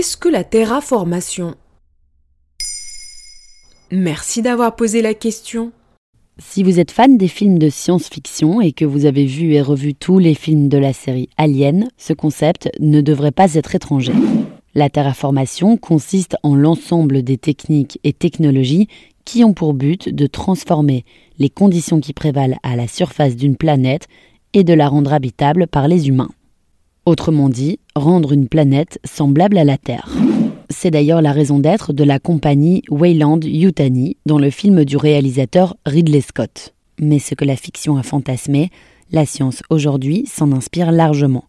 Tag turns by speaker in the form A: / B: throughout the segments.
A: Qu'est-ce que la terraformation? Merci d'avoir posé la question.
B: Si vous êtes fan des films de science-fiction et que vous avez vu et revu tous les films de la série Alien, ce concept ne devrait pas être étranger. La terraformation consiste en l'ensemble des techniques et technologies qui ont pour but de transformer les conditions qui prévalent à la surface d'une planète et de la rendre habitable par les humains. Autrement dit, rendre une planète semblable à la Terre. C'est d'ailleurs la raison d'être de la compagnie Wayland Yutani dans le film du réalisateur Ridley Scott. Mais ce que la fiction a fantasmé, la science aujourd'hui s'en inspire largement.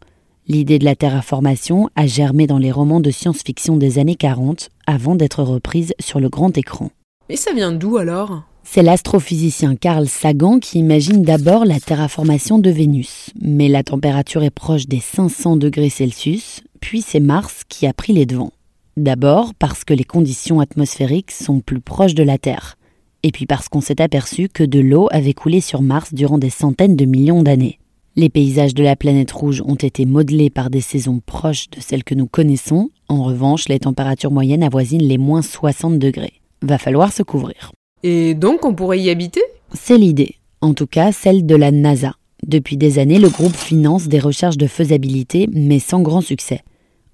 B: L'idée de la terraformation a germé dans les romans de science-fiction des années 40 avant d'être reprise sur le grand écran.
A: Mais ça vient d'où alors?
B: C'est l'astrophysicien Carl Sagan qui imagine d'abord la terraformation de Vénus. Mais la température est proche des 500 degrés Celsius, puis c'est Mars qui a pris les devants. D'abord parce que les conditions atmosphériques sont plus proches de la Terre, et puis parce qu'on s'est aperçu que de l'eau avait coulé sur Mars durant des centaines de millions d'années. Les paysages de la planète rouge ont été modelés par des saisons proches de celles que nous connaissons, en revanche les températures moyennes avoisinent les moins 60 degrés. Va falloir se couvrir.
A: Et donc on pourrait y habiter?
B: C'est l'idée, en tout cas celle de la NASA. Depuis des années, le groupe finance des recherches de faisabilité, mais sans grand succès.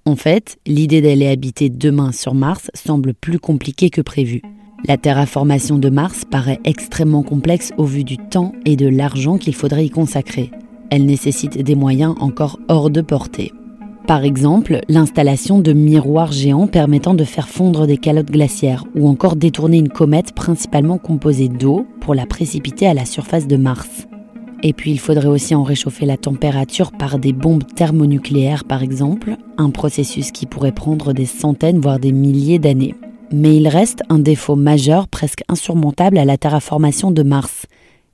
B: En fait, l'idée d'aller habiter demain sur Mars semble plus compliquée que prévu. La terraformation de Mars paraît extrêmement complexe au vu du temps et de l'argent qu'il faudrait y consacrer. Elle nécessite des moyens encore hors de portée. Par exemple, l'installation de miroirs géants permettant de faire fondre des calottes glaciaires ou encore détourner une comète principalement composée d'eau pour la précipiter à la surface de Mars. Et puis il faudrait aussi en réchauffer la température par des bombes thermonucléaires par exemple, un processus qui pourrait prendre des centaines voire des milliers d'années. Mais il reste un défaut majeur presque insurmontable à la terraformation de Mars.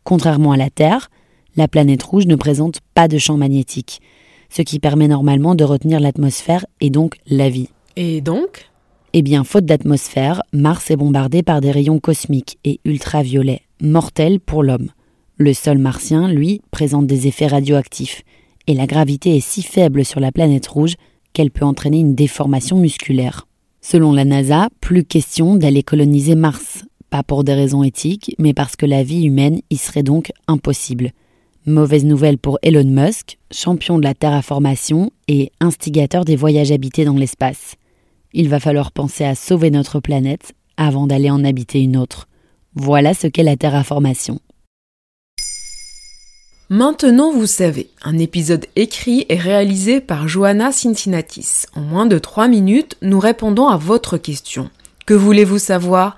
B: Contrairement à la Terre, la planète rouge ne présente pas de champ magnétique, ce qui permet normalement de retenir l'atmosphère et donc la vie.
A: Et donc?
B: Eh bien, faute d'atmosphère, Mars est bombardé par des rayons cosmiques et ultraviolets, mortels pour l'homme. Le sol martien, lui, présente des effets radioactifs, et la gravité est si faible sur la planète rouge qu'elle peut entraîner une déformation musculaire. Selon la NASA, plus question d'aller coloniser Mars, pas pour des raisons éthiques, mais parce que la vie humaine y serait donc impossible. Mauvaise nouvelle pour Elon Musk, champion de la terraformation et instigateur des voyages habités dans l'espace. Il va falloir penser à sauver notre planète avant d'aller en habiter une autre. Voilà ce qu'est la terraformation.
A: Maintenant vous savez, un épisode écrit et réalisé par Johanna Cincinnatis. En moins de 3 minutes, nous répondons à votre question. Que voulez-vous savoir?